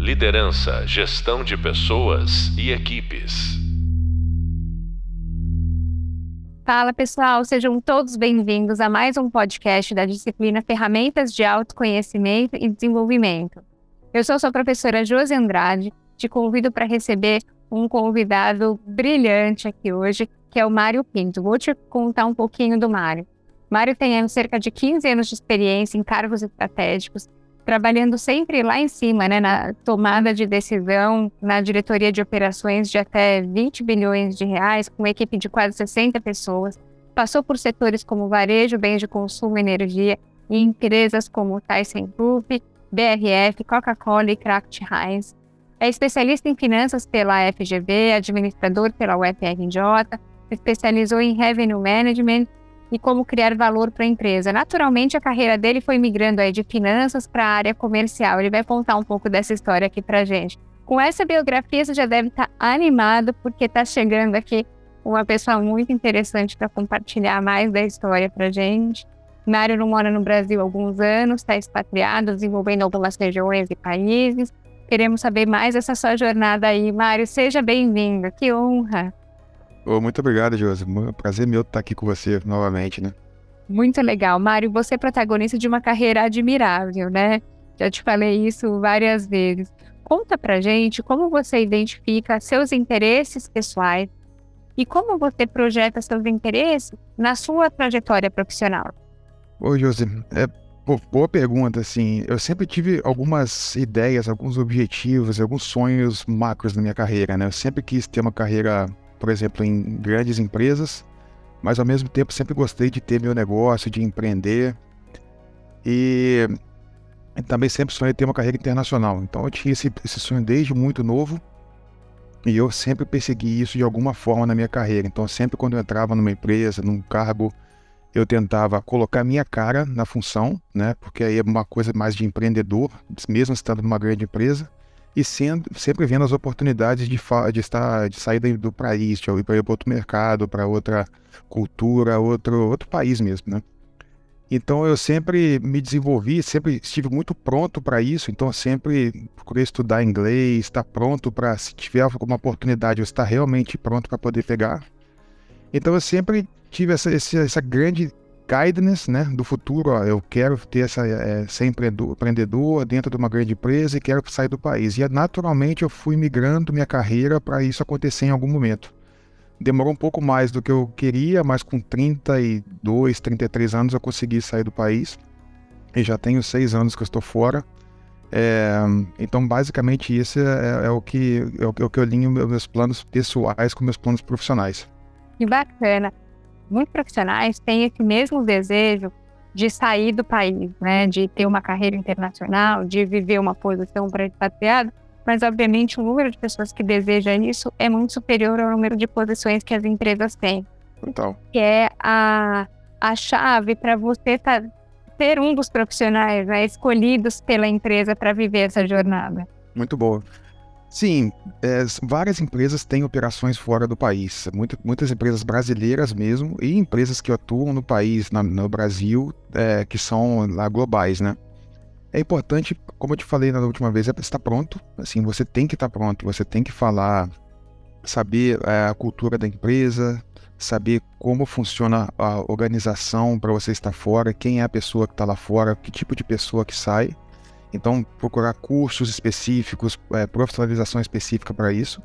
Liderança, gestão de pessoas e equipes. Fala pessoal, sejam todos bem-vindos a mais um podcast da disciplina Ferramentas de Autoconhecimento e Desenvolvimento. Eu sou sua professora Josi Andrade, te convido para receber um convidado brilhante aqui hoje, que é o Mário Pinto. Vou te contar um pouquinho do Mário. Mário tem cerca de 15 anos de experiência em cargos estratégicos, trabalhando sempre lá em cima, né, na tomada de decisão, na diretoria de operações de até 20 bilhões de reais, com uma equipe de quase 60 pessoas. Passou por setores como varejo, bens de consumo energia, e empresas como Tyson Group, BRF, Coca-Cola e Kraft Heinz. É especialista em finanças pela FGV, administrador pela UFRJ, especializou em Revenue Management e como criar valor para a empresa. Naturalmente, a carreira dele foi migrando aí de finanças para a área comercial. Ele vai contar um pouco dessa história aqui para gente. Com essa biografia, você já deve estar tá animado, porque está chegando aqui uma pessoa muito interessante para compartilhar mais da história para gente. Mário não mora no Brasil há alguns anos, está expatriado, desenvolvendo algumas regiões e países. Queremos saber mais dessa sua jornada aí. Mário, seja bem-vindo. Que honra! Oh, muito obrigado, Josi. Prazer meu estar aqui com você novamente, né? Muito legal. Mário, você é protagonista de uma carreira admirável, né? Já te falei isso várias vezes. Conta pra gente como você identifica seus interesses pessoais e como você projeta seus interesses na sua trajetória profissional. Oi, Josi. É, boa pergunta, assim. Eu sempre tive algumas ideias, alguns objetivos, alguns sonhos macros na minha carreira, né? Eu sempre quis ter uma carreira por exemplo, em grandes empresas, mas ao mesmo tempo sempre gostei de ter meu negócio, de empreender. E, também sempre sonhei ter uma carreira internacional. Então eu tinha esse, esse sonho desde muito novo e eu sempre persegui isso de alguma forma na minha carreira. Então sempre quando eu entrava numa empresa, num cargo, eu tentava colocar minha cara na função, né? Porque aí é uma coisa mais de empreendedor, mesmo estando numa grande empresa e sendo, sempre vendo as oportunidades de, de, estar, de sair do país, de ir para outro mercado, para outra cultura, outro, outro país mesmo, né? Então eu sempre me desenvolvi, sempre estive muito pronto para isso, então sempre procurei estudar inglês, estar pronto para, se tiver alguma oportunidade, eu estar realmente pronto para poder pegar. Então eu sempre tive essa, essa, essa grande guidance né, do futuro. Ó, eu quero ter essa, é, ser empreendedor dentro de uma grande empresa e quero sair do país. E naturalmente eu fui migrando minha carreira para isso acontecer em algum momento. Demorou um pouco mais do que eu queria, mas com 32, 33 anos eu consegui sair do país. E já tenho seis anos que eu estou fora. É, então, basicamente, isso é, é, o que, é o que eu alinho meus planos pessoais com meus planos profissionais. Que bacana muitos profissionais têm esse mesmo desejo de sair do país, né, de ter uma carreira internacional, de viver uma posição para expatriado, mas obviamente o número de pessoas que desejam isso é muito superior ao número de posições que as empresas têm. Então. Que é a, a chave para você tá, ser um dos profissionais né, escolhidos pela empresa para viver essa jornada. Muito boa. Sim, é, várias empresas têm operações fora do país. Muita, muitas empresas brasileiras mesmo e empresas que atuam no país, na, no Brasil, é, que são lá globais, né? É importante, como eu te falei na última vez, é estar pronto. Assim, você tem que estar pronto. Você tem que falar, saber é, a cultura da empresa, saber como funciona a organização para você estar fora, quem é a pessoa que está lá fora, que tipo de pessoa que sai então, procurar cursos específicos, é, profissionalização específica para isso.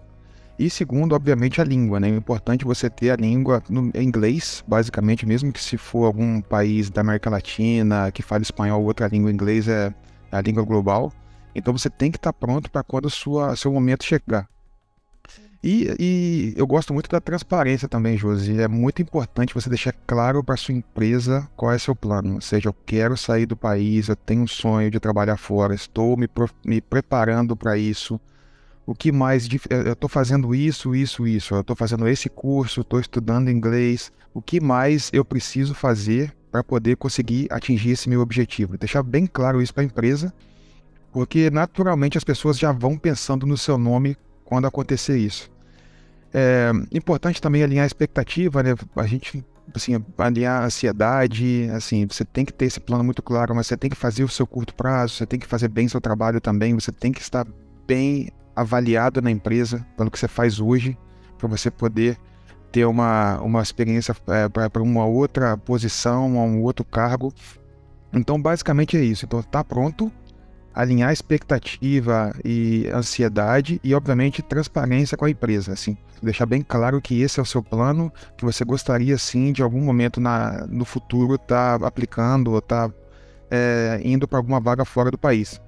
E segundo, obviamente, a língua, né? É importante você ter a língua no inglês, basicamente, mesmo que se for algum país da América Latina que fale espanhol, outra língua inglês é a língua global. Então você tem que estar pronto para quando o seu momento chegar. E, e, eu gosto muito da transparência também, Josi. É muito importante você deixar claro para sua empresa qual é seu plano. Ou seja, eu quero sair do país, eu tenho um sonho de trabalhar fora, estou me, me preparando para isso. O que mais? Eu estou fazendo isso, isso, isso. Eu estou fazendo esse curso, estou estudando inglês. O que mais eu preciso fazer para poder conseguir atingir esse meu objetivo? Deixar bem claro isso para a empresa, porque naturalmente as pessoas já vão pensando no seu nome quando acontecer isso. É importante também alinhar a expectativa, né? A gente, assim, alinhar a ansiedade, assim, você tem que ter esse plano muito claro, mas você tem que fazer o seu curto prazo, você tem que fazer bem seu trabalho também, você tem que estar bem avaliado na empresa pelo que você faz hoje, para você poder ter uma, uma experiência é, para uma outra posição, um outro cargo. Então, basicamente é isso. Então, tá pronto, alinhar expectativa e ansiedade e, obviamente, transparência com a empresa. Assim, deixar bem claro que esse é o seu plano, que você gostaria, sim, de algum momento na, no futuro estar tá aplicando ou estar tá, é, indo para alguma vaga fora do país.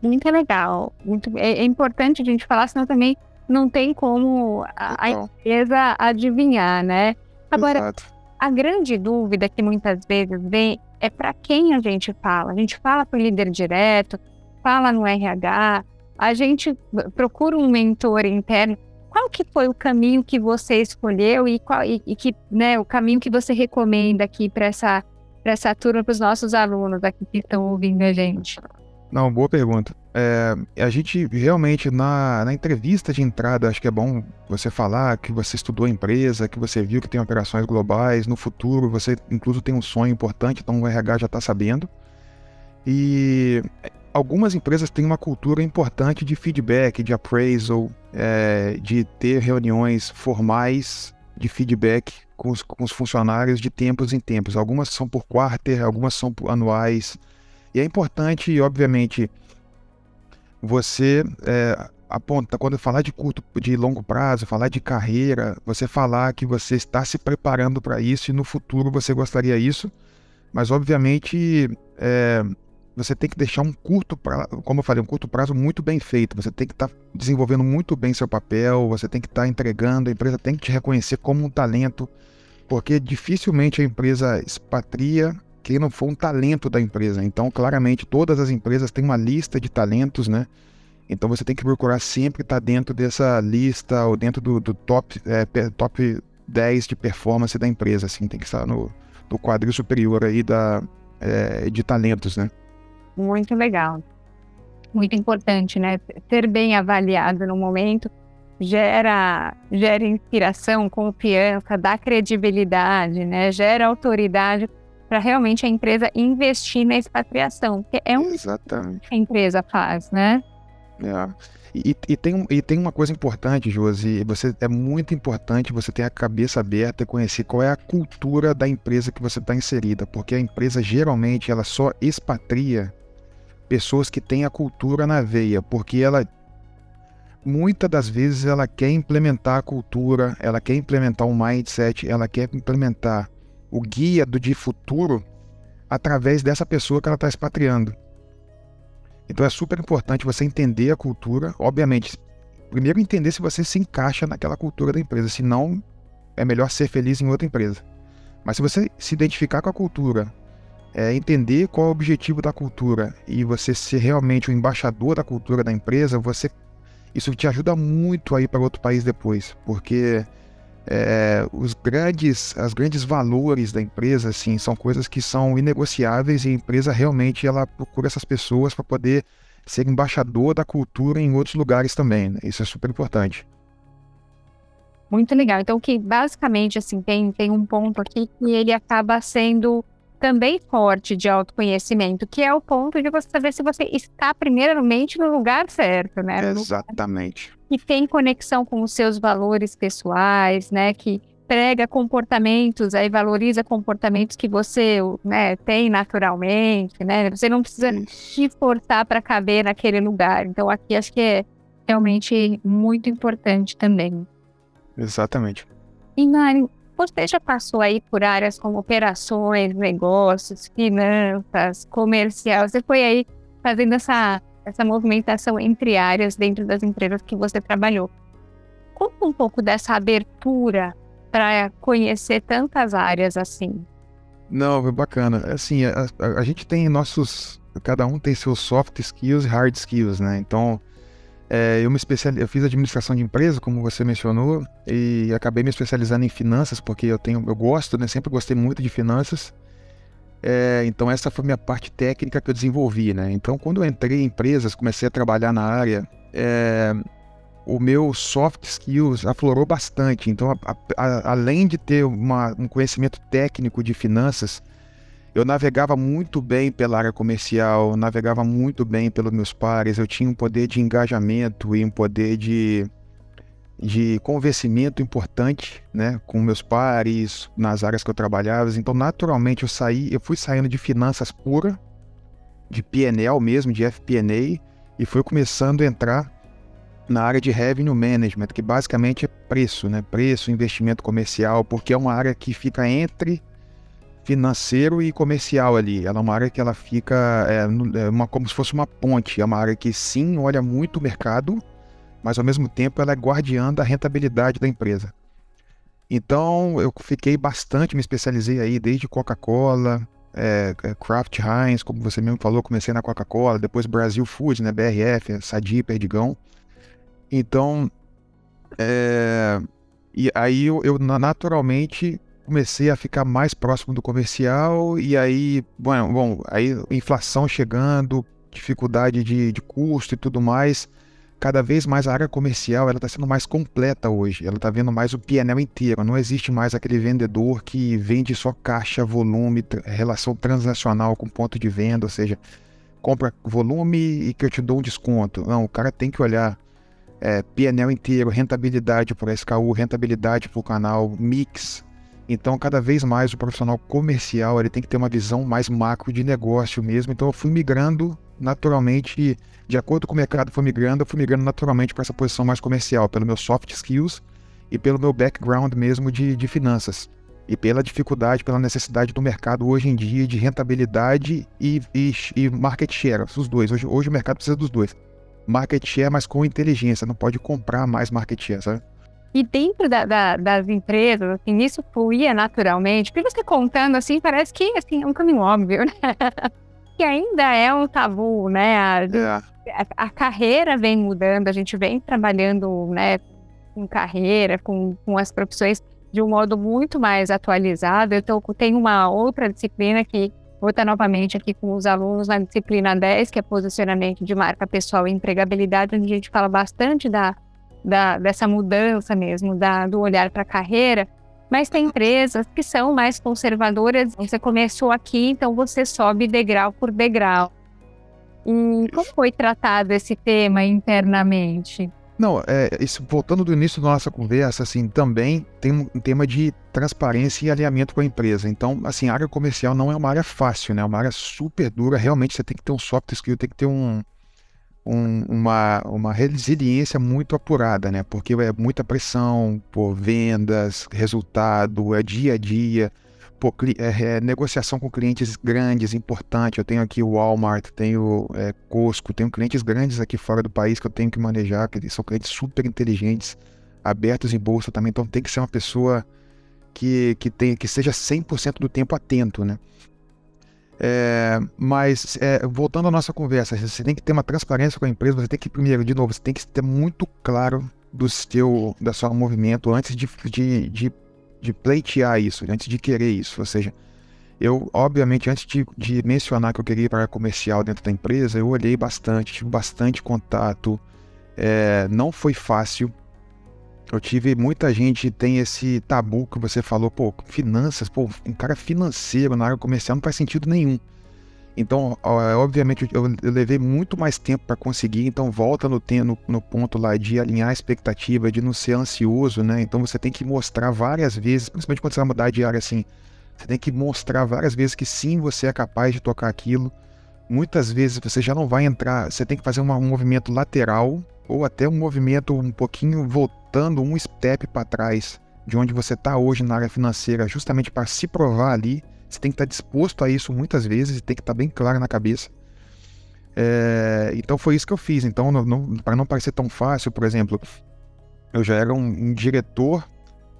Muito legal. Muito, é, é, importante a gente falar, senão também não tem como a, a empresa adivinhar, né? Agora, Exato. A grande dúvida que muitas vezes vem é para quem a gente fala. A gente fala para o líder direto, fala no RH, a gente procura um mentor interno. Qual que foi o caminho que você escolheu e, qual, e, e que, né, o caminho que você recomenda aqui para essa, essa turma, para os nossos alunos aqui que estão ouvindo a gente? Não, boa pergunta. É, a gente realmente, na, na entrevista de entrada, acho que é bom você falar que você estudou a empresa, que você viu que tem operações globais, no futuro você incluso tem um sonho importante, então o RH já está sabendo. E algumas empresas têm uma cultura importante de feedback, de appraisal, é, de ter reuniões formais de feedback com os, com os funcionários de tempos em tempos. Algumas são por quarter, algumas são anuais. E é importante, obviamente, você é, aponta, quando falar de curto, de longo prazo, falar de carreira, você falar que você está se preparando para isso e no futuro você gostaria isso, mas obviamente é, você tem que deixar um curto prazo, como eu falei, um curto prazo muito bem feito. Você tem que estar tá desenvolvendo muito bem seu papel, você tem que estar tá entregando, a empresa tem que te reconhecer como um talento, porque dificilmente a empresa expatria não for um talento da empresa. Então, claramente, todas as empresas têm uma lista de talentos, né? Então você tem que procurar sempre estar dentro dessa lista ou dentro do, do top, é, top 10 de performance da empresa, assim, tem que estar no, no quadril superior aí da, é, de talentos, né? Muito legal. Muito importante, né? Ser bem avaliado no momento gera, gera inspiração, confiança, dá credibilidade, né? Gera autoridade para realmente a empresa investir na expatriação, que é um Exatamente. que a empresa faz, né? É. E, e, tem, e tem uma coisa importante, Josi, você é muito importante você ter a cabeça aberta e conhecer qual é a cultura da empresa que você está inserida, porque a empresa geralmente ela só expatria pessoas que têm a cultura na veia, porque ela muitas das vezes ela quer implementar a cultura, ela quer implementar um mindset, ela quer implementar o guia do de futuro através dessa pessoa que ela está expatriando. Então é super importante você entender a cultura, obviamente, primeiro entender se você se encaixa naquela cultura da empresa, se não é melhor ser feliz em outra empresa. Mas se você se identificar com a cultura, é, entender qual é o objetivo da cultura e você ser realmente o embaixador da cultura da empresa, você isso te ajuda muito a ir para outro país depois, porque é, os grandes, as grandes valores da empresa, assim, são coisas que são inegociáveis e a empresa realmente ela procura essas pessoas para poder ser embaixador da cultura em outros lugares também. Né? Isso é super importante. Muito legal. Então, que basicamente assim tem, tem um ponto aqui que ele acaba sendo também forte de autoconhecimento, que é o ponto de você saber se você está primeiramente no lugar certo, né? Exatamente. Que tem conexão com os seus valores pessoais, né? Que prega comportamentos, aí valoriza comportamentos que você né, tem naturalmente, né? Você não precisa se forçar para caber naquele lugar. Então aqui acho que é realmente muito importante também. Exatamente. E Mário, você já passou aí por áreas como operações, negócios, finanças, comercial. Você foi aí fazendo essa, essa movimentação entre áreas dentro das empresas que você trabalhou. Conta um pouco dessa abertura para conhecer tantas áreas assim. Não, foi bacana. Assim, a, a, a, gente tem nossos. Cada um tem seus soft skills e hard skills, né? Então, é, eu me especial... eu fiz administração de empresa, como você mencionou, e acabei me especializando em finanças, porque eu tenho, eu gosto, né? Sempre gostei muito de finanças. É, então essa foi a minha parte técnica que eu desenvolvi, né? Então quando eu entrei em empresas, comecei a trabalhar na área, é, o meu soft skills aflorou bastante. Então, a, a, além de ter uma, um conhecimento técnico de finanças, eu navegava muito bem pela área comercial, navegava muito bem pelos meus pares, eu tinha um poder de engajamento e um poder de, de convencimento importante, né, com meus pares, nas áreas que eu trabalhava. Então, naturalmente, eu saí, eu fui saindo de finanças pura, de PNL mesmo, de FP&A, e fui começando a entrar na área de revenue management, que basicamente é preço, né? Preço, investimento comercial, porque é uma área que fica entre financeiro e comercial ali. Ela é uma área que ela fica é, é uma, como se fosse uma ponte. É uma área que sim olha muito o mercado, mas ao mesmo tempo ela é guardiã da rentabilidade da empresa. Então eu fiquei bastante, me especializei aí desde Coca-Cola, é, é, Kraft Heinz, como você mesmo falou, comecei na Coca-Cola, depois Brasil Foods, né, BRF, Sadi, Perdigão. Então, é, e aí eu, eu naturalmente comecei a ficar mais próximo do comercial e aí, bom, bom aí inflação chegando, dificuldade de, de custo e tudo mais, cada vez mais a área comercial ela está sendo mais completa hoje. Ela está vendo mais o PNL inteiro. Não existe mais aquele vendedor que vende só caixa, volume, relação transacional com ponto de venda, ou seja, compra volume e que eu te dou um desconto. Não, o cara tem que olhar é, PNL inteiro, rentabilidade para SKU, rentabilidade o canal, mix, então, cada vez mais o profissional comercial ele tem que ter uma visão mais macro de negócio mesmo. Então, eu fui migrando naturalmente, de acordo com o mercado foi migrando, eu fui migrando naturalmente para essa posição mais comercial, pelo meu soft skills e pelo meu background mesmo de, de finanças. E pela dificuldade, pela necessidade do mercado hoje em dia de rentabilidade e, e, e market share, os dois. Hoje, hoje o mercado precisa dos dois. Market share, mas com inteligência, não pode comprar mais market share, sabe? E dentro da, da, das empresas, assim, isso fluía naturalmente, porque você contando assim, parece que assim, é um caminho óbvio, né? que ainda é um tabu, né? A, é. a, a, carreira vem mudando, a gente vem trabalhando, né, com carreira, com, com as profissões de um modo muito mais atualizado. Eu tô, tenho uma outra disciplina que vou estar novamente aqui com os alunos na disciplina 10, que é posicionamento de marca pessoal e empregabilidade, onde a gente fala bastante da da, dessa mudança mesmo, da, do olhar para a carreira, mas tem empresas que são mais conservadoras. Você começou aqui, então você sobe degrau por degrau. E como foi tratado esse tema internamente? Não, é, isso, voltando do início da nossa conversa, assim, também tem um tema de transparência e alinhamento com a empresa. Então, assim, a área comercial não é uma área fácil, né? É uma área super dura. Realmente você tem que ter um soft skill, tem que ter um, um, uma, uma resiliência muito apurada, né? Porque é muita pressão por vendas, resultado, é dia a dia, por, é, é, negociação com clientes grandes, importante. Eu tenho aqui o Walmart, tenho é, Costco, tenho clientes grandes aqui fora do país que eu tenho que manejar, que são clientes super inteligentes, abertos em bolsa também, então tem que ser uma pessoa que, que, tem, que seja 100% do tempo atento, né? É, mas, é, voltando à nossa conversa, você tem que ter uma transparência com a empresa, você tem que, primeiro, de novo, você tem que ter muito claro do seu, da sua movimento antes de, de, de, de pleitear isso, antes de querer isso. Ou seja, eu, obviamente, antes de, de mencionar que eu queria ir para comercial dentro da empresa, eu olhei bastante, tive bastante contato. É, não foi fácil, eu tive muita gente tem esse tabu que você falou, pô, finanças, pô, um cara financeiro na área comercial não faz sentido nenhum. Então, obviamente, eu, levei muito mais tempo para conseguir. Então, volta no, no, no, ponto lá de alinhar a expectativa, de não ser ansioso, né? Então, você tem que mostrar várias vezes, principalmente quando você vai mudar de área assim, você tem que mostrar várias vezes que sim, você é capaz de tocar aquilo. Muitas vezes você já não vai entrar, você tem que fazer um movimento lateral ou até um movimento um pouquinho voltando um step para trás de onde você está hoje na área financeira, justamente para se provar ali. Você tem que estar tá disposto a isso muitas vezes e tem que estar tá bem claro na cabeça. É, então foi isso que eu fiz. Então, para não parecer tão fácil, por exemplo, eu já era um, um diretor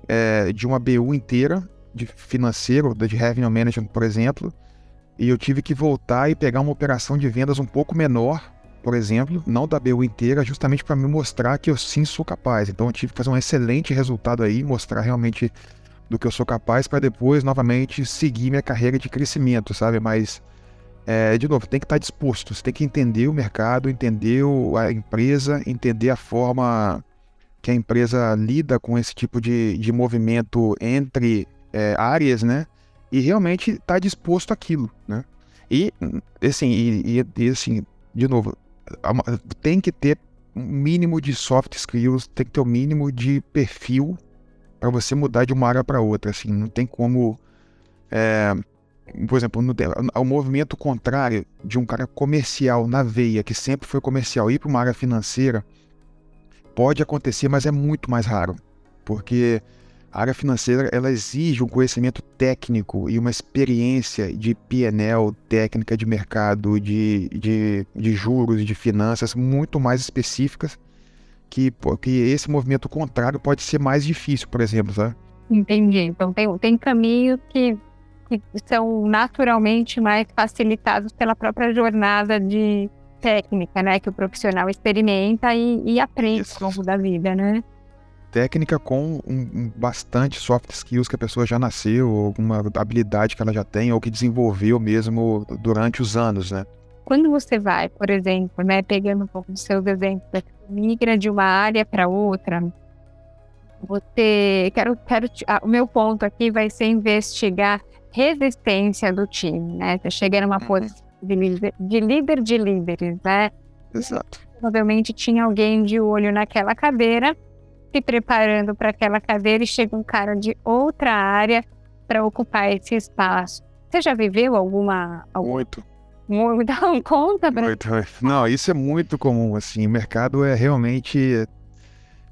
é, de uma BU inteira, de financeiro, de revenue management, por exemplo, e eu tive que voltar e pegar uma operação de vendas um pouco menor por exemplo, não da BU inteira, justamente para me mostrar que eu sim sou capaz. Então eu tive que fazer um excelente resultado aí, mostrar realmente do que eu sou capaz para depois novamente seguir minha carreira de crescimento, sabe? Mas é, de novo, tem que estar tá disposto, você tem que entender o mercado, entender a empresa, entender a forma que a empresa lida com esse tipo de, de movimento entre é, áreas, né? e realmente está disposto àquilo, né? E, assim, e, e, assim, de novo, tem que ter um mínimo de soft skills, tem que ter um mínimo de perfil para você mudar de uma área para outra, assim, não tem como, é, por exemplo, no, o movimento contrário de um cara comercial na veia, que sempre foi comercial, ir para uma área financeira, pode acontecer, mas é muito mais raro, porque a área financeira ela exige um conhecimento técnico e uma experiência de PNL, técnica de mercado, de, de, de juros, de finanças muito mais específicas que, que esse movimento contrário pode ser mais difícil, por exemplo, sabe? Entendi. Então tem, tem caminhos que, que são naturalmente mais facilitados pela própria jornada de técnica, né? Que o profissional experimenta e, e aprende Isso. ao longo da vida, né? Técnica com um, um, bastante soft skills que a pessoa já nasceu, alguma habilidade que ela já tem, ou que desenvolveu mesmo durante os anos, né? Quando você vai, por exemplo, né, pegando um pouco dos seus exemplos, migra de uma área para outra, você, quero, quero, ah, o meu ponto aqui vai ser investigar resistência do time, né? Você chega numa uhum. posição de líder, de líder de líderes, né? Exato. Provavelmente tinha alguém de olho naquela cadeira se preparando para aquela cadeira e chega um cara de outra área para ocupar esse espaço. Você já viveu alguma. algum... Muito. Dá um conta para. Muito. Não, isso é muito comum, assim. O mercado é realmente.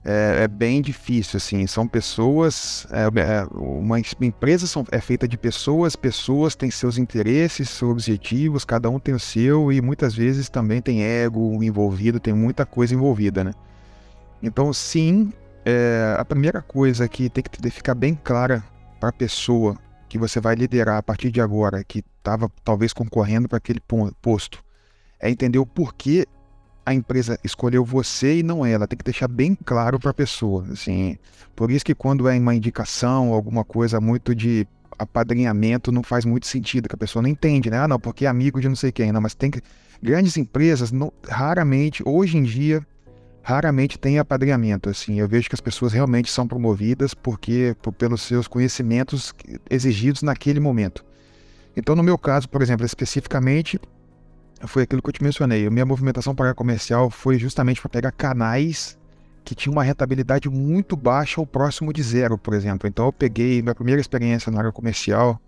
É, é bem difícil, assim. São pessoas. É, é uma empresa são, é feita de pessoas, pessoas têm seus interesses, seus objetivos, cada um tem o seu, e muitas vezes também tem ego envolvido, tem muita coisa envolvida, né? Então, sim, é, a primeira coisa que tem que ficar bem clara para a pessoa que você vai liderar a partir de agora, que estava talvez concorrendo para aquele posto, é entender o porquê a empresa escolheu você e não ela. Tem que deixar bem claro para a pessoa. Assim, por isso que quando é uma indicação, alguma coisa muito de apadrinhamento, não faz muito sentido, que a pessoa não entende, né? Ah, não, porque é amigo de não sei quem. Não, mas tem que. Grandes empresas, não, raramente, hoje em dia, raramente tem apadrinhamento. Assim, eu vejo que as pessoas realmente são promovidas porque por, pelos seus conhecimentos exigidos naquele momento. Então, no meu caso, por exemplo, especificamente, foi aquilo que eu te mencionei. A minha movimentação para comercial foi justamente para pegar canais que tinham uma rentabilidade muito baixa ou próximo de zero, por exemplo. Então, eu peguei minha primeira experiência na área comercial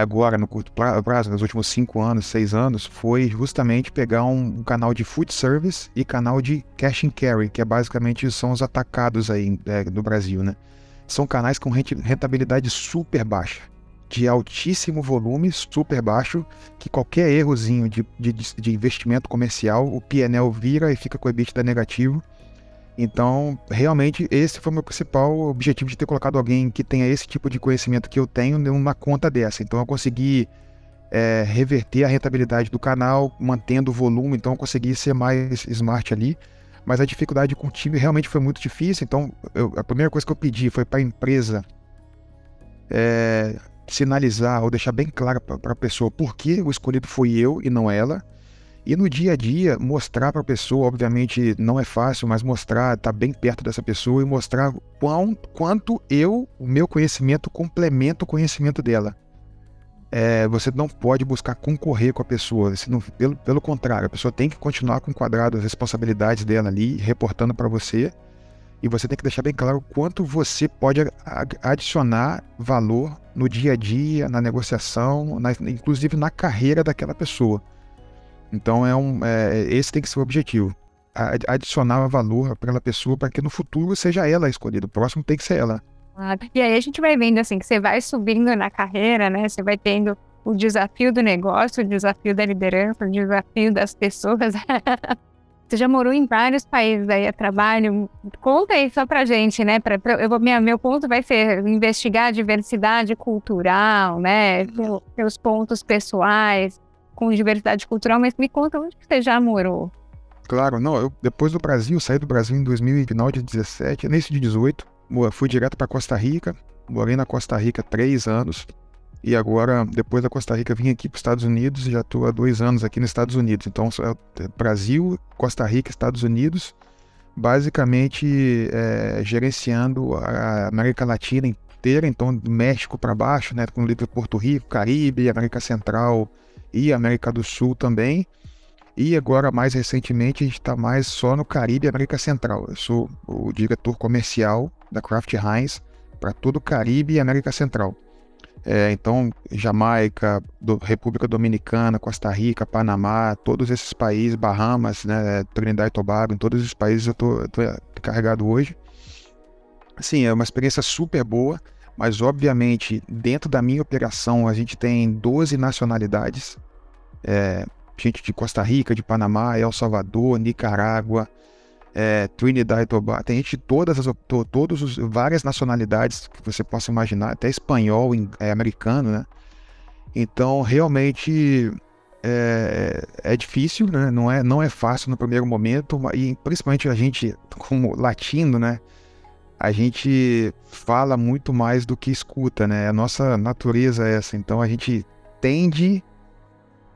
agora, no curto prazo, nos últimos cinco anos, seis anos, foi justamente pegar um, um, canal de food service e canal de cash and carry, que é basicamente são os atacados aí é, Brasil, né? São canais com rentabilidade super baixa, de altíssimo volume, super baixo, que qualquer errozinho de, de, de investimento comercial, o PNL vira e fica com o EBITDA negativo então, realmente, esse foi o meu principal objetivo de ter colocado alguém que tenha esse tipo de conhecimento que eu tenho numa conta dessa. Então, eu consegui é, reverter a rentabilidade do canal, mantendo o volume, então eu consegui ser mais smart ali. Mas a dificuldade com o time realmente foi muito difícil. Então, eu, a primeira coisa que eu pedi foi para a empresa é, sinalizar ou deixar bem claro para a pessoa por que o escolhido foi eu e não ela. E no dia a dia, mostrar para a pessoa, obviamente não é fácil, mas mostrar, estar tá bem perto dessa pessoa e mostrar quão, quanto eu, o meu conhecimento, complementa o conhecimento dela. É, você não pode buscar concorrer com a pessoa, pelo, pelo contrário, a pessoa tem que continuar com o quadrado as responsabilidades dela ali, reportando para você, e você tem que deixar bem claro quanto você pode adicionar valor no dia a dia, na negociação, na, inclusive na carreira daquela pessoa. Então é um, é, esse tem que ser o objetivo. Adicionar valor para aquela pessoa para que no futuro seja ela a escolhida. O próximo tem que ser ela. Ah, e aí a gente vai vendo assim que você vai subindo na carreira, né? Você vai tendo o desafio do negócio, o desafio da liderança, o desafio das pessoas. você já morou em vários países aí a trabalho. Conta aí só pra gente, né? Pra, pra, eu vou, minha, meu ponto vai ser investigar a diversidade cultural, né? Seus pontos pessoais com diversidade cultural, mas me conta onde você já morou. Claro, não, eu depois do Brasil, saí do Brasil em 2000, final de 17, início de 18, fui direto para Costa Rica, morei na Costa Rica três anos, e agora, depois da Costa Rica, vim aqui para os Estados Unidos e já estou há dois anos aqui nos Estados Unidos. Então, é Brasil, Costa Rica, Estados Unidos, basicamente é, gerenciando a América Latina fronteira, então México para baixo, né, com livre Porto Rico, Caribe, América Central e América do Sul também. E agora, mais recentemente, a gente está mais só no Caribe e América Central. Eu sou o diretor comercial da Kraft Heinz para todo o Caribe e América Central. É, então, Jamaica, do, República Dominicana, Costa Rica, Panamá, todos esses países, Bahamas, né, Trinidad e Tobago, em todos esses países eu estou carregado hoje. Sim, é uma experiência super boa, mas obviamente dentro da minha operação a gente tem 12 nacionalidades. É, gente de Costa Rica, de Panamá, El Salvador, Nicarágua, é, Trinidad e Tobago. Tem gente de todas as to, todos os, várias nacionalidades que você possa imaginar, até espanhol, é, americano, né? Então, realmente é, é, difícil, né? Não é, não é fácil no primeiro momento, e principalmente a gente, como latino, né? A gente fala muito mais do que escuta, né? A nossa natureza é essa. Então, a gente tende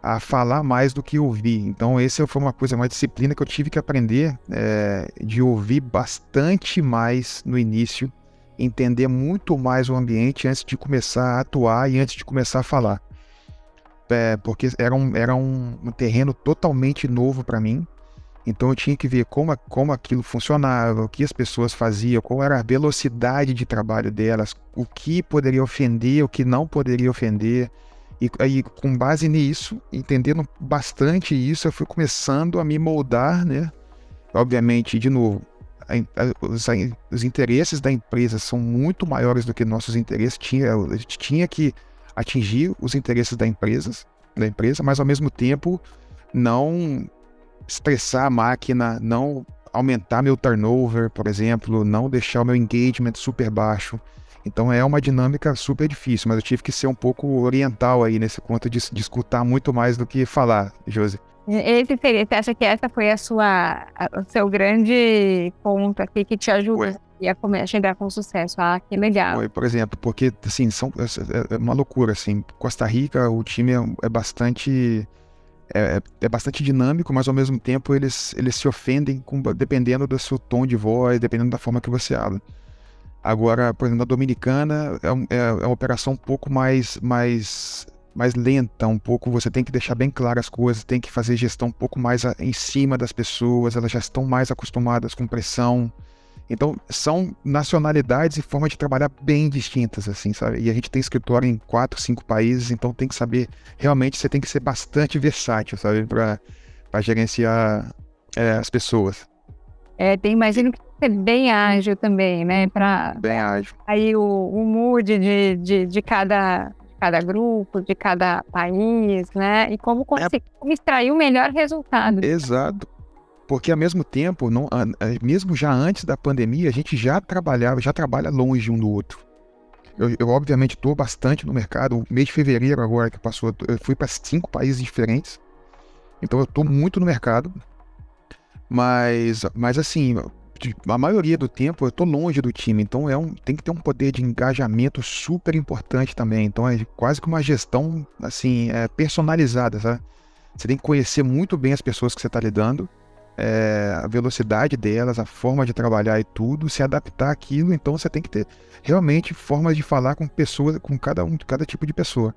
a falar mais do que ouvir. Então, essa foi uma coisa, uma disciplina que eu tive que aprender é, de ouvir bastante mais no início, entender muito mais o ambiente antes de começar a atuar e antes de começar a falar. É, porque era, um, era um, um terreno totalmente novo para mim. Então eu tinha que ver como, como aquilo funcionava, o que as pessoas faziam, qual era a velocidade de trabalho delas, o que poderia ofender, o que não poderia ofender. E aí, com base nisso, entendendo bastante isso, eu fui começando a me moldar, né? Obviamente, de novo, os, interesses da empresa são muito maiores do que nossos interesses. Tinha, a gente tinha que atingir os interesses da empresa, da empresa, mas ao mesmo tempo não estressar a máquina, não aumentar meu turnover, por exemplo, não deixar o meu engagement super baixo. Então é uma dinâmica super difícil, mas eu tive que ser um pouco oriental aí nesse ponto de, de escutar muito mais do que falar, Josi. Esse seria, você acha que essa foi a sua, a, o seu grande ponto aqui que te ajuda a chegar com sucesso? Ah, que legal. Foi, por exemplo, porque assim, são, é, é uma loucura, assim, Costa Rica, o time é, é bastante... É, é, é, bastante dinâmico, mas ao mesmo tempo eles, eles se ofendem com, dependendo do seu tom de voz, dependendo da forma que você habla. Agora, por exemplo, na Dominicana é, é, é uma operação um pouco mais, mais, mais lenta, um pouco. Você tem que deixar bem claras as coisas, tem que fazer gestão um pouco mais a, em cima das pessoas, elas já estão mais acostumadas com pressão. Então, são nacionalidades e formas de trabalhar bem distintas, assim, sabe? E a gente tem escritório em quatro, cinco países, então tem que saber, realmente você tem que ser bastante versátil, sabe? Para gerenciar é, as pessoas. É, tem, imagino que ser bem ágil também, né? Pra, bem ágil. Aí o, o mood de, de, de, cada, cada grupo, de cada país, né? E como conseguir é... extrair o melhor resultado. Exato. Porque ao mesmo tempo, não, mesmo já antes da pandemia, a gente já trabalhava, já trabalha longe um do outro. Eu, eu obviamente estou bastante no mercado. O mês de fevereiro agora que passou, eu fui para cinco países diferentes. Então eu estou muito no mercado. Mas, mas assim, a maioria do tempo eu tô longe do time, então é um, tem que ter um poder de engajamento super importante também. Então é quase que uma gestão assim é, personalizada, sabe? Você tem que conhecer muito bem as pessoas que você está lidando, é, a velocidade delas, a forma de trabalhar e tudo, se adaptar àquilo. Então você tem que ter realmente formas de falar com pessoas, com cada um, cada tipo de pessoa.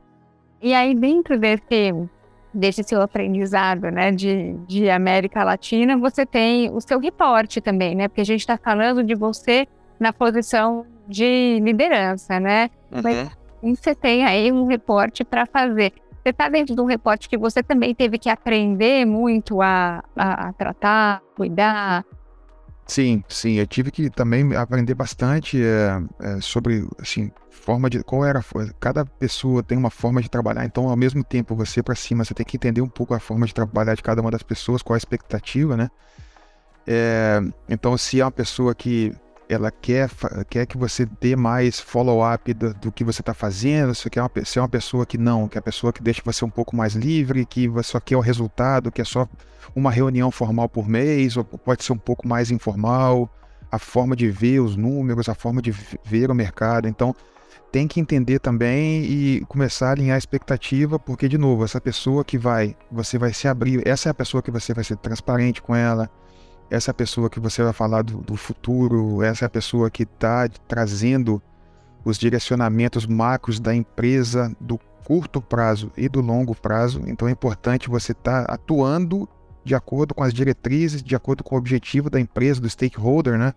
E aí dentro desse desse seu aprendizado, né, de, de América Latina, você tem o seu reporte também, né, porque a gente está falando de você na posição de liderança, né, uhum. mas você tem aí um reporte para fazer. Você está dentro de um reporte que você também teve que aprender muito a, a, a tratar, cuidar, Sim, sim, eu tive que também aprender bastante é, é, sobre, assim, forma de, qual era, cada pessoa tem uma forma de trabalhar, então ao mesmo tempo você para cima, você tem que entender um pouco a forma de trabalhar de cada uma das pessoas, qual a expectativa, né? É, então se é uma pessoa que ela quer, quer que você dê mais follow-up do, do, que você está fazendo, se, quer uma, se é uma pessoa que não, que é a pessoa que deixa você um pouco mais livre, que só quer o resultado, que é só uma reunião formal por mês, ou pode ser um pouco mais informal, a forma de ver os números, a forma de ver o mercado. Então, tem que entender também e começar a alinhar a expectativa, porque, de novo, essa pessoa que vai, você vai se abrir, essa é a pessoa que você vai ser transparente com ela, essa pessoa que você vai falar do, do futuro, essa pessoa que está trazendo os direcionamentos macros da empresa do curto prazo e do longo prazo. Então é importante você estar tá atuando de acordo com as diretrizes, de acordo com o objetivo da empresa, do stakeholder, né?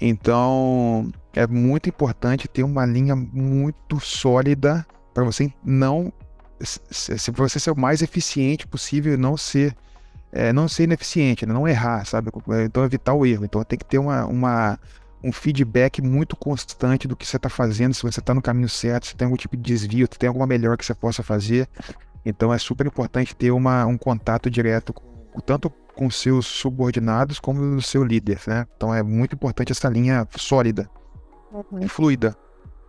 Então é muito importante ter uma linha muito sólida para você não se você ser o mais eficiente possível e não ser é, não ser ineficiente, né? não errar, sabe? Então evitar o erro. Então tem que ter uma, uma um feedback muito constante do que você está fazendo, se você está no caminho certo, se tem algum tipo de desvio, se tem alguma melhor que você possa fazer. Então é super importante ter uma, um contato direto com, tanto com seus subordinados como o seu líder, né? Então é muito importante essa linha sólida uhum. e fluida.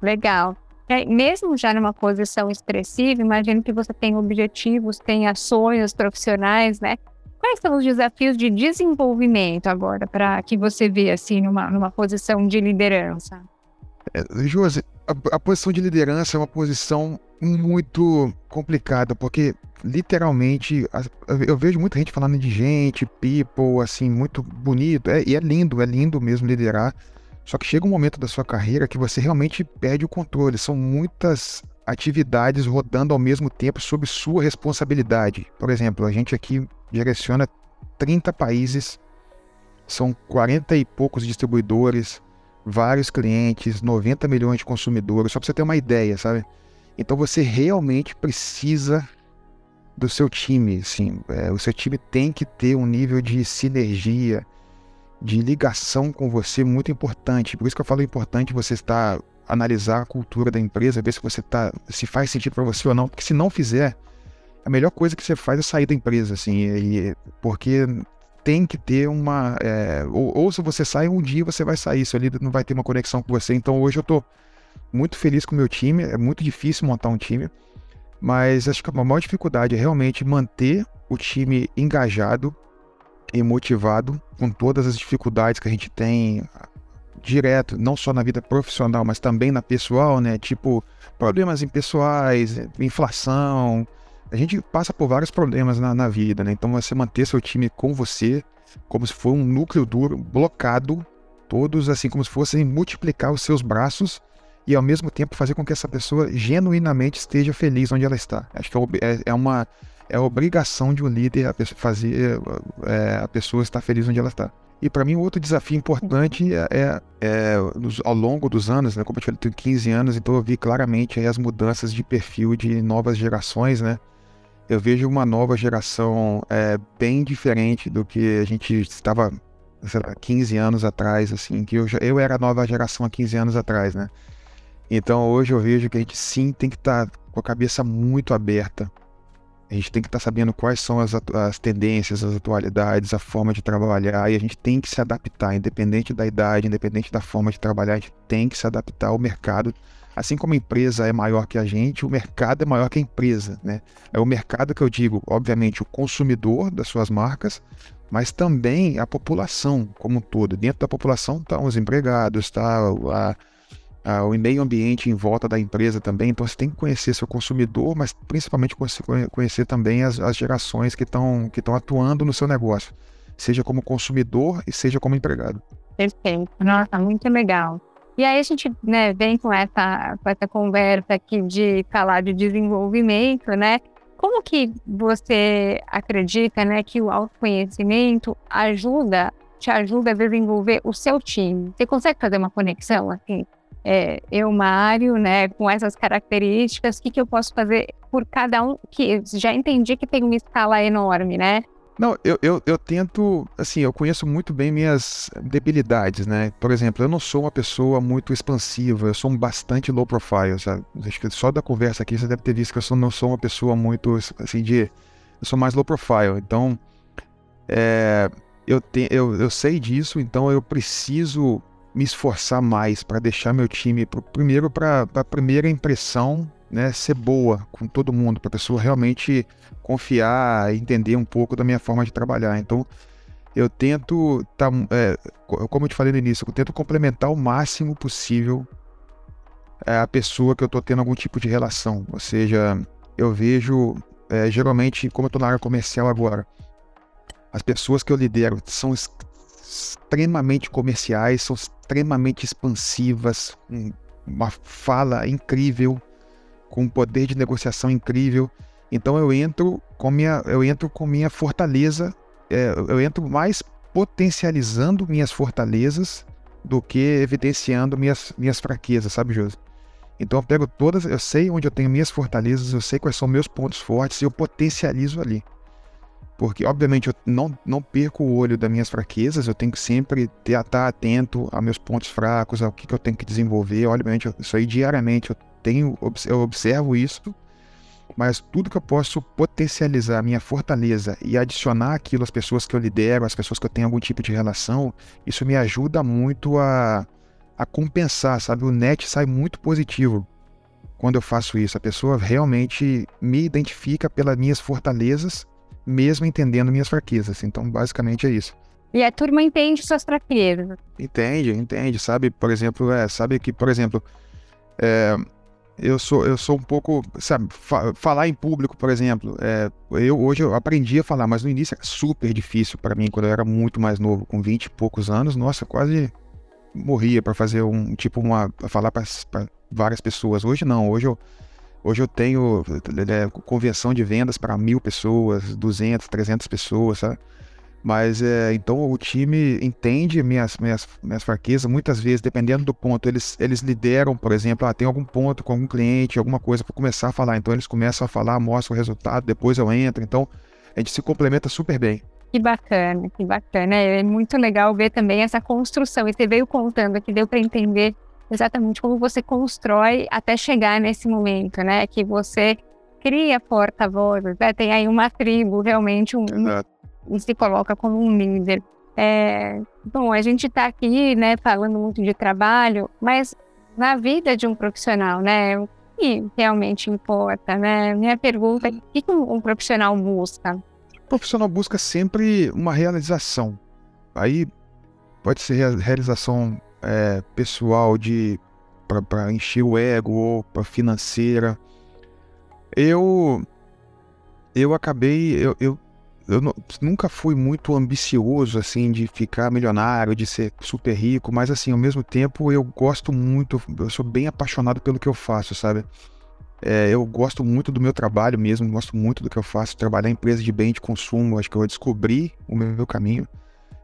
Legal. É, mesmo já numa posição expressiva, imagino que você tem objetivos, tem ações profissionais, né? Quais são os desafios de desenvolvimento agora para que você vê assim numa, numa posição de liderança? É, Josi, a, a, posição de liderança é uma posição muito complicada, porque literalmente eu vejo muita gente falando de gente, people, assim, muito bonito, é, e é lindo, é lindo mesmo liderar. Só que chega um momento da sua carreira que você realmente perde o controle. São muitas atividades rodando ao mesmo tempo sob sua responsabilidade. Por exemplo, a gente aqui direciona 30 países, são 40 e poucos distribuidores, vários clientes, 90 milhões de consumidores, só para você ter uma ideia, sabe? Então você realmente precisa do seu time, assim, é, o seu time tem que ter um nível de sinergia, de ligação com você muito importante. Por isso que eu falo importante você estar analisar a cultura da empresa, ver se você tá, se faz sentido para você ou não, porque se não fizer, a melhor coisa que você faz é sair da empresa, assim, e, porque tem que ter uma, é, ou, ou, se você sai um dia você vai sair, seu líder não vai ter uma conexão com você. Então hoje eu tô muito feliz com o meu time, é muito difícil montar um time, mas acho que a maior dificuldade é realmente manter o time engajado e motivado com todas as dificuldades que a gente tem direto, não só na vida profissional, mas também na pessoal, né? Tipo, problemas impessoais, inflação. A gente passa por vários problemas na, na vida, né? Então, você manter seu time com você, como se fosse um núcleo duro, blocado, todos assim, como se fossem multiplicar os seus braços e ao mesmo tempo fazer com que essa pessoa genuinamente esteja feliz onde ela está. Acho que é, é, é uma é obrigação de um líder a fazer é, a pessoa estar feliz onde ela está. E para mim, outro desafio importante é, é, é nos, ao longo dos anos, né, como eu tenho 15 anos, então eu vi claramente as mudanças de perfil de novas gerações, né? Eu vejo uma nova geração é, bem diferente do que a gente estava, sei lá, 15 anos atrás, assim, que eu, já, eu era a nova geração há 15 anos atrás, né? Então hoje eu vejo que a gente sim tem que estar tá com a cabeça muito aberta a gente tem que estar tá sabendo quais são as, as tendências, as atualidades, a forma de trabalhar, e a gente tem que se adaptar, independente da idade, independente da forma de trabalhar, a gente tem que se adaptar ao mercado. Assim como a empresa é maior que a gente, o mercado é maior que a empresa, né? É o mercado que eu digo, obviamente, o consumidor das suas marcas, mas também a população como um todo. Dentro da população estão os empregados, tá ah, o meio ambiente em volta da empresa também. Então você tem que conhecer seu consumidor, mas principalmente conhecer também as, as gerações que estão que atuando no seu negócio, seja como consumidor e seja como empregado. Perfeito. Nossa, muito legal. E aí a gente né, vem com essa, com essa conversa aqui de falar de desenvolvimento, né? Como que você acredita né, que o autoconhecimento ajuda, te ajuda a desenvolver o seu time? Você consegue fazer uma conexão assim? é, eu, Mário, né, com essas características, o que, que eu posso fazer por cada um, que já entendi que tem uma escala enorme, né? Não, eu, eu, eu tento, assim, eu conheço muito bem minhas debilidades, né? Por exemplo, eu não sou uma pessoa muito expansiva, eu sou um bastante low profile, sabe? Acho que só da conversa aqui você deve ter visto que eu sou, não sou uma pessoa muito, assim, de... Eu sou mais low profile, então... É, eu, te, eu, eu sei disso, então eu preciso me esforçar mais para deixar meu time, pro, primeiro para a primeira impressão né, ser boa com todo mundo, para a pessoa realmente confiar, entender um pouco da minha forma de trabalhar. Então, eu tento, tá, é, como eu te falei no início, eu tento complementar o máximo possível é, a pessoa que eu estou tendo algum tipo de relação. Ou seja, eu vejo, é, geralmente, como eu estou na área comercial agora, as pessoas que eu lidero são extremamente comerciais, são extremamente expansivas, uma fala incrível, com um poder de negociação incrível. Então eu entro com minha, eu entro com minha fortaleza, é, eu entro mais potencializando minhas fortalezas do que evidenciando minhas, minhas fraquezas, sabe, Josi? Então eu pego todas, eu sei onde eu tenho minhas fortalezas, eu sei quais são meus pontos fortes e eu potencializo ali. Porque, obviamente, eu não, não perco o olho das minhas fraquezas, eu tenho que sempre estar atento a meus pontos fracos, ao que, que eu tenho que desenvolver. Obviamente, isso aí diariamente eu tenho, eu observo isso, mas tudo que eu posso potencializar a minha fortaleza e adicionar aquilo às pessoas que eu lidero, às pessoas que eu tenho algum tipo de relação, isso me ajuda muito a, a compensar, sabe? O net sai muito positivo quando eu faço isso. A pessoa realmente me identifica pelas minhas fortalezas mesmo entendendo minhas fraquezas. Então, basicamente é isso. E a turma entende suas fraquezas. Entende, entende. Sabe, por exemplo, é, sabe que, por exemplo, é, eu sou eu sou um pouco, sabe, fa falar em público, por exemplo, é, eu hoje eu aprendi a falar, mas no início era super difícil para mim quando eu era muito mais novo, com 20 e poucos anos, nossa, quase morria para fazer um tipo uma falar para várias pessoas. Hoje não, hoje eu Hoje eu tenho é, conversão de vendas para mil pessoas, 200, 300 pessoas, sabe? Mas é, então o time entende minhas, minhas, minhas fraquezas. Muitas vezes, dependendo do ponto, eles, eles lideram, por exemplo, ah, tem algum ponto com algum cliente, alguma coisa para começar a falar. Então eles começam a falar, mostram o resultado, depois eu entro. Então a gente se complementa super bem. Que bacana, que bacana. É muito legal ver também essa construção. E você veio contando que deu para entender exatamente como você constrói até chegar nesse momento, né? Que você cria porta-vozes, né? Tem aí uma tribo, realmente, um, um, se coloca como um líder. É, bom, a gente está aqui, né, falando muito de trabalho, mas na vida de um profissional, né? O que realmente importa, né? Minha pergunta é: o que um, um profissional busca? O profissional busca sempre uma realização. Aí pode ser realização é, pessoal de para encher o ego ou para financeira. Eu eu acabei eu, eu, eu nunca fui muito ambicioso assim de ficar milionário, de ser super rico, mas assim ao mesmo tempo eu gosto muito, eu sou bem apaixonado pelo que eu faço, sabe? É, eu gosto muito do meu trabalho mesmo, gosto muito do que eu faço, trabalhar em empresa de bem de consumo, acho que eu descobri o meu caminho.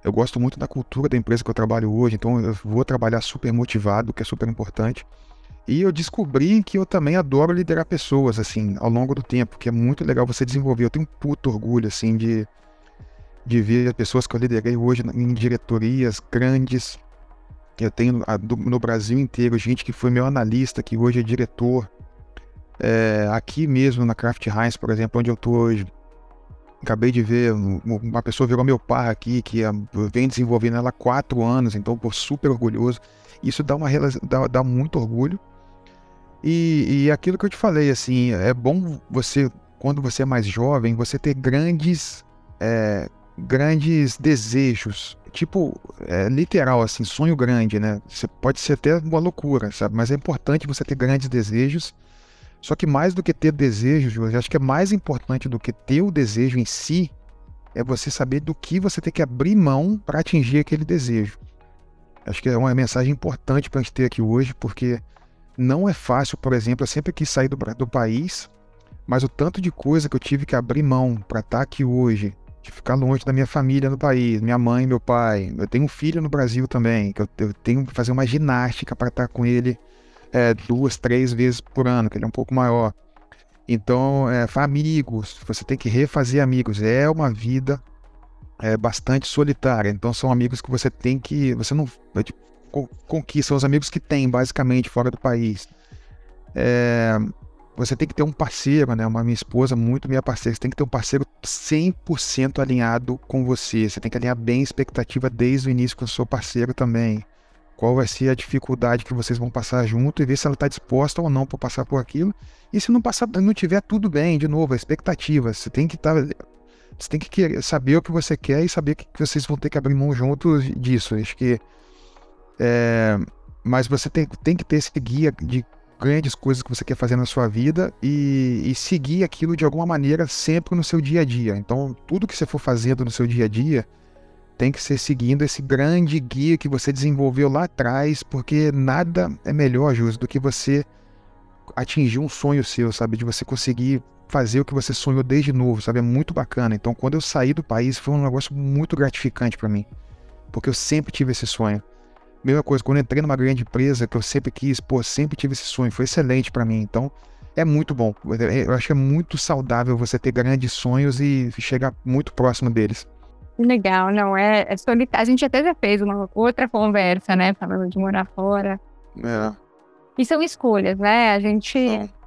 Eu gosto muito da cultura da empresa que eu trabalho hoje, então eu vou trabalhar super motivado, que é super importante. E eu descobri que eu também adoro liderar pessoas, assim, ao longo do tempo, que é muito legal você desenvolver. Eu tenho um puto orgulho, assim, de, de ver as pessoas que eu liderei hoje em diretorias grandes. Eu tenho no Brasil inteiro gente que foi meu analista, que hoje é diretor. É, aqui mesmo na Kraft Heinz, por exemplo, onde eu estou hoje, Acabei de ver, uma pessoa virou meu par aqui, que vem desenvolvendo ela há quatro anos, então por super orgulhoso. Isso dá, uma, dá, dá muito orgulho. E, e aquilo que eu te falei, assim, é bom você, quando você é mais jovem, você ter grandes, é, grandes desejos. Tipo, é, literal, assim, sonho grande, né? Você pode ser até uma loucura, sabe? Mas é importante você ter grandes desejos só que mais do que ter desejo, eu acho que é mais importante do que ter o desejo em si, é você saber do que você tem que abrir mão para atingir aquele desejo. Acho que é uma mensagem importante para a gente ter aqui hoje, porque não é fácil, por exemplo, eu sempre quis sair do, do país, mas o tanto de coisa que eu tive que abrir mão para estar tá aqui hoje, de ficar longe da minha família no país, minha mãe, meu pai. Eu tenho um filho no Brasil também, que eu, eu tenho que fazer uma ginástica para estar tá com ele é, duas, três vezes por ano, que ele é um pouco maior. Então, é, amigos, você tem que refazer amigos. É uma vida é, bastante solitária. Então, são amigos que você tem que. Você não é, tipo, conquista, os amigos que tem, basicamente, fora do país. É, você tem que ter um parceiro, né? Uma minha esposa, muito minha parceira. Você tem que ter um parceiro 100% alinhado com você. Você tem que alinhar bem a expectativa desde o início com o seu parceiro também qual vai ser a dificuldade que vocês vão passar junto e ver se ela está disposta ou não para passar por aquilo. E se não passar, não tiver tudo bem, de novo, a expectativa. Você tem que estar, tá, você tem que saber o que você quer e saber que vocês vão ter que abrir mão juntos disso. Acho que, é, mas você tem, tem que ter esse guia de grandes coisas que você quer fazer na sua vida e, e seguir aquilo de alguma maneira sempre no seu dia a dia. Então, tudo que você for fazendo no seu dia a dia tem que ser seguindo esse grande guia que você desenvolveu lá atrás, porque nada é melhor, Jus, do que você atingir um sonho seu, sabe? De você conseguir fazer o que você sonhou desde novo, sabe? É muito bacana. Então, quando eu saí do país, foi um negócio muito gratificante para mim, porque eu sempre tive esse sonho. Mesma coisa, quando eu entrei numa grande empresa que eu sempre quis, pô, sempre tive esse sonho, foi excelente para mim. Então, é muito bom. Eu acho que é muito saudável você ter grandes sonhos e chegar muito próximo deles. Legal, não é, é solitário. A gente até já fez uma outra conversa, né, falando de morar fora. É. E são escolhas, né? A gente,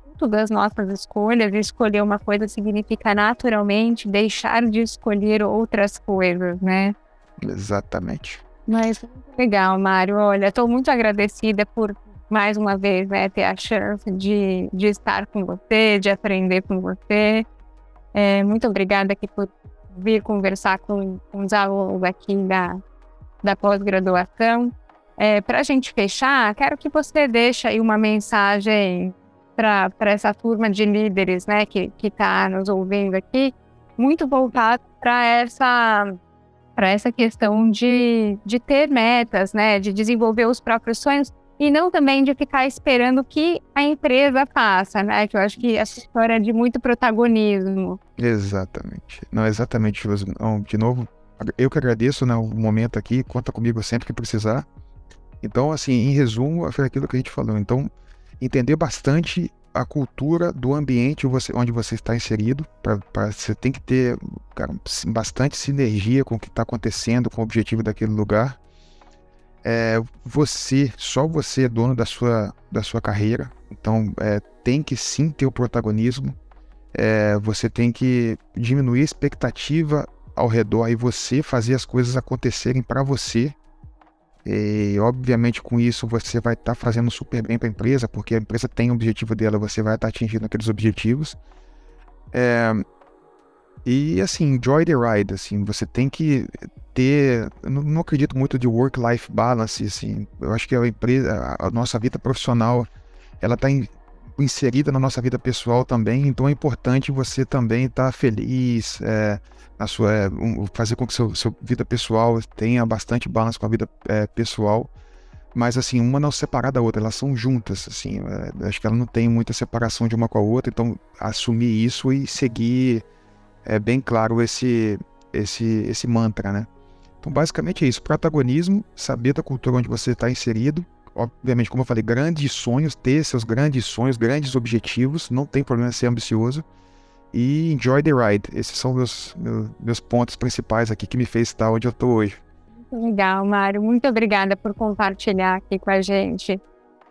muito das nossas escolhas, escolher uma coisa significa naturalmente deixar de escolher outras coisas, né? Exatamente. Mas legal, Mário. Olha, estou muito agradecida por mais uma vez, né, ter a chance de, de estar com você, de aprender com você. É, muito obrigada aqui por vir conversar com, com os alunos aqui da, da pós-graduação. É, para a gente fechar, quero que você deixe aí uma mensagem para essa turma de líderes né, que está nos ouvindo aqui, muito voltado para essa para essa questão de, de ter metas, né, de desenvolver os próprios sonhos e não também de ficar esperando que a empresa faça, né? Que eu acho que essa história é de muito protagonismo. Exatamente. Não, exatamente, De novo, eu que agradeço né, o momento aqui, conta comigo sempre que precisar. Então, assim, em resumo, foi aquilo que a gente falou. Então, entender bastante a cultura do ambiente onde você está inserido. Pra, pra você tem que ter cara, bastante sinergia com o que está acontecendo, com o objetivo daquele lugar é, você, só você é dono da sua, da sua carreira, então é, tem que sim ter o protagonismo, é, você tem que diminuir a expectativa ao redor e você fazer as coisas acontecerem para você. E obviamente com isso você vai estar tá fazendo super bem para a empresa, porque a empresa tem o objetivo dela, você vai estar tá atingindo aqueles objetivos. É, e assim, enjoy the ride, assim, você tem que ter, não, não acredito muito de work-life balance, assim. Eu acho que a empresa, a, nossa vida profissional, ela está in, inserida na nossa vida pessoal também. Então é importante você também estar tá feliz, é, sua, é, um, fazer com que seu, sua vida pessoal tenha bastante balance com a vida é, pessoal. Mas assim, uma não separar da outra, elas são juntas, assim. É, acho que ela não tem muita separação de uma com a outra. Então assumir isso e seguir é bem claro esse esse esse mantra, né? Então, basicamente é isso: protagonismo, saber da cultura onde você está inserido. Obviamente, como eu falei, grandes sonhos, ter seus grandes sonhos, grandes objetivos, não tem problema ser ambicioso. E enjoy the ride. Esses são meus, meus, meus pontos principais aqui que me fez estar onde eu estou hoje. Legal, Mário. Muito obrigada por compartilhar aqui com a gente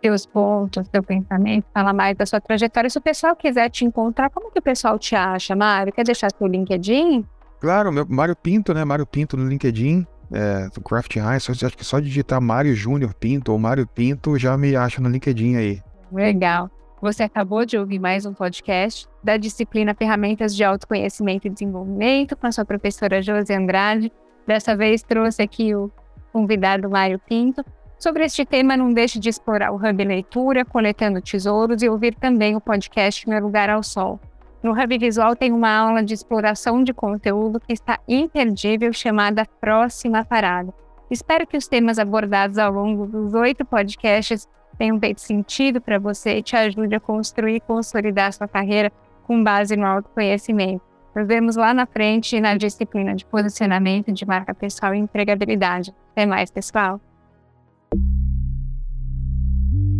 seus pontos, seu pensamento, falar mais da sua trajetória. Se o pessoal quiser te encontrar, como que o pessoal te acha, Mário? Quer deixar seu LinkedIn? Claro, meu Mário Pinto, né? Mário Pinto no LinkedIn, é, do Craft. Só, acho que só digitar Mário Júnior Pinto ou Mário Pinto já me acha no LinkedIn aí. Legal. Você acabou de ouvir mais um podcast da disciplina Ferramentas de Autoconhecimento e Desenvolvimento com a sua professora Josi Andrade. Dessa vez trouxe aqui o convidado Mário Pinto. Sobre este tema, não deixe de explorar o Hub Leitura, Coletando Tesouros e ouvir também o podcast Meu Lugar ao Sol. No Hub Visual tem uma aula de exploração de conteúdo que está imperdível, chamada Próxima Parada. Espero que os temas abordados ao longo dos oito podcasts tenham feito sentido para você e te ajude a construir e consolidar sua carreira com base no autoconhecimento. Nos vemos lá na frente na disciplina de posicionamento de marca pessoal e empregabilidade. Até mais, pessoal!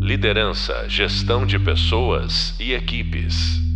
Liderança, gestão de pessoas e equipes.